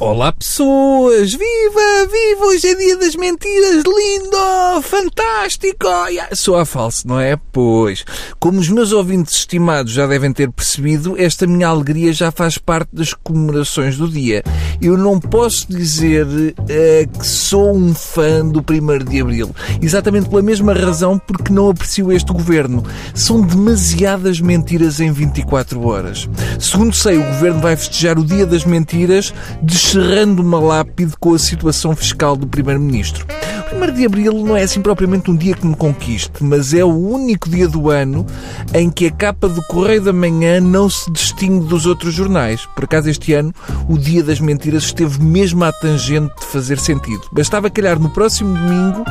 Olá pessoas! Viva! Viva! Hoje é dia das mentiras! Lindo! Fantástico! Sou a falso, não é? Pois. Como os meus ouvintes estimados já devem ter percebido, esta minha alegria já faz parte das comemorações do dia. Eu não posso dizer uh, que sou um fã do 1 de Abril. Exatamente pela mesma razão porque não aprecio este governo. São demasiadas mentiras em 24 horas. Segundo sei, o governo vai festejar o dia das mentiras de cerrando uma lápide com a situação fiscal do Primeiro-Ministro. O 1 de Abril não é assim propriamente um dia que me conquiste, mas é o único dia do ano em que a capa do Correio da Manhã não se distingue dos outros jornais. Por acaso, este ano, o Dia das Mentiras esteve mesmo à tangente de fazer sentido. Bastava calhar no próximo domingo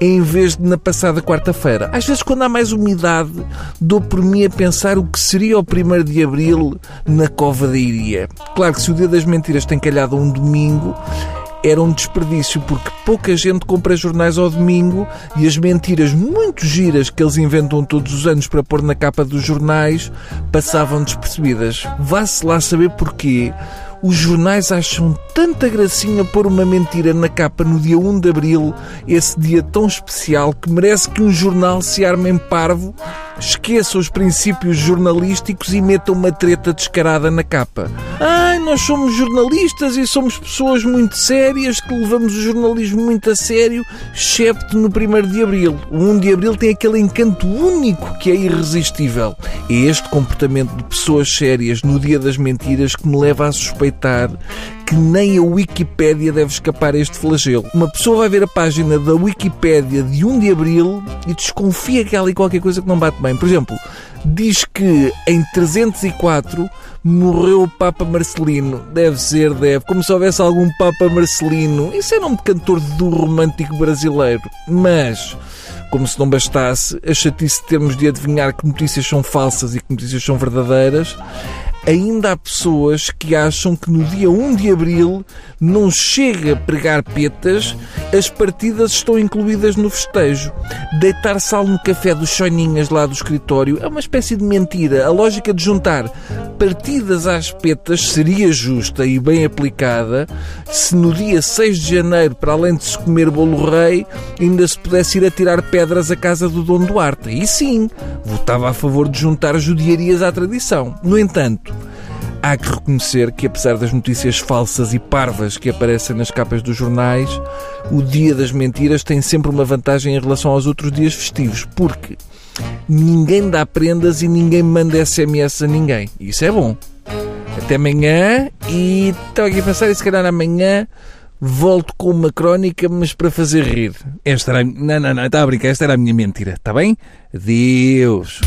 em vez de na passada quarta-feira. Às vezes, quando há mais umidade, dou por mim a pensar o que seria o 1 de Abril na Cova da Iria. Claro que se o Dia das Mentiras tem calhado um domingo, era um desperdício porque pouca gente compra jornais ao domingo e as mentiras muito giras que eles inventam todos os anos para pôr na capa dos jornais passavam despercebidas. Vá-se lá saber porquê. Os jornais acham tanta gracinha pôr uma mentira na capa no dia 1 de Abril, esse dia tão especial que merece que um jornal se arme em parvo esqueça os princípios jornalísticos e meta uma treta descarada na capa. Ai, nós somos jornalistas e somos pessoas muito sérias que levamos o jornalismo muito a sério, excepto no 1 de Abril. O 1 de Abril tem aquele encanto único que é irresistível. É este comportamento de pessoas sérias no dia das mentiras que me leva a suspeitar que nem a Wikipédia deve escapar a este flagelo. Uma pessoa vai ver a página da Wikipédia de 1 de Abril e desconfia que há ali qualquer coisa que não bate bem. Por exemplo, diz que em 304 morreu o Papa Marcelino. Deve ser, deve. Como se houvesse algum Papa Marcelino. Isso é nome de cantor do romântico brasileiro. Mas como se não bastasse a chatice de termos de adivinhar que notícias são falsas e que notícias são verdadeiras, ainda há pessoas que acham que no dia 1 de abril não chega a pregar petas, as partidas estão incluídas no festejo. Deitar sal no café dos choninhas lá do escritório é uma espécie de mentira. A lógica de juntar partidas às petas seria justa e bem aplicada se no dia 6 de janeiro, para além de se comer bolo rei, ainda se pudesse ir a tirar pedras à casa do Dom Duarte. E sim, votava a favor de juntar judiarias à tradição. No entanto, há que reconhecer que, apesar das notícias falsas e parvas que aparecem nas capas dos jornais, o Dia das Mentiras tem sempre uma vantagem em relação aos outros dias festivos, porque ninguém dá prendas e ninguém manda SMS a ninguém. Isso é bom. Até amanhã e estava aqui a pensar e se calhar amanhã volto com uma crónica, mas para fazer rir. Esta era... Não, não, não, está a brincar, esta era a minha mentira, está bem? Adeus.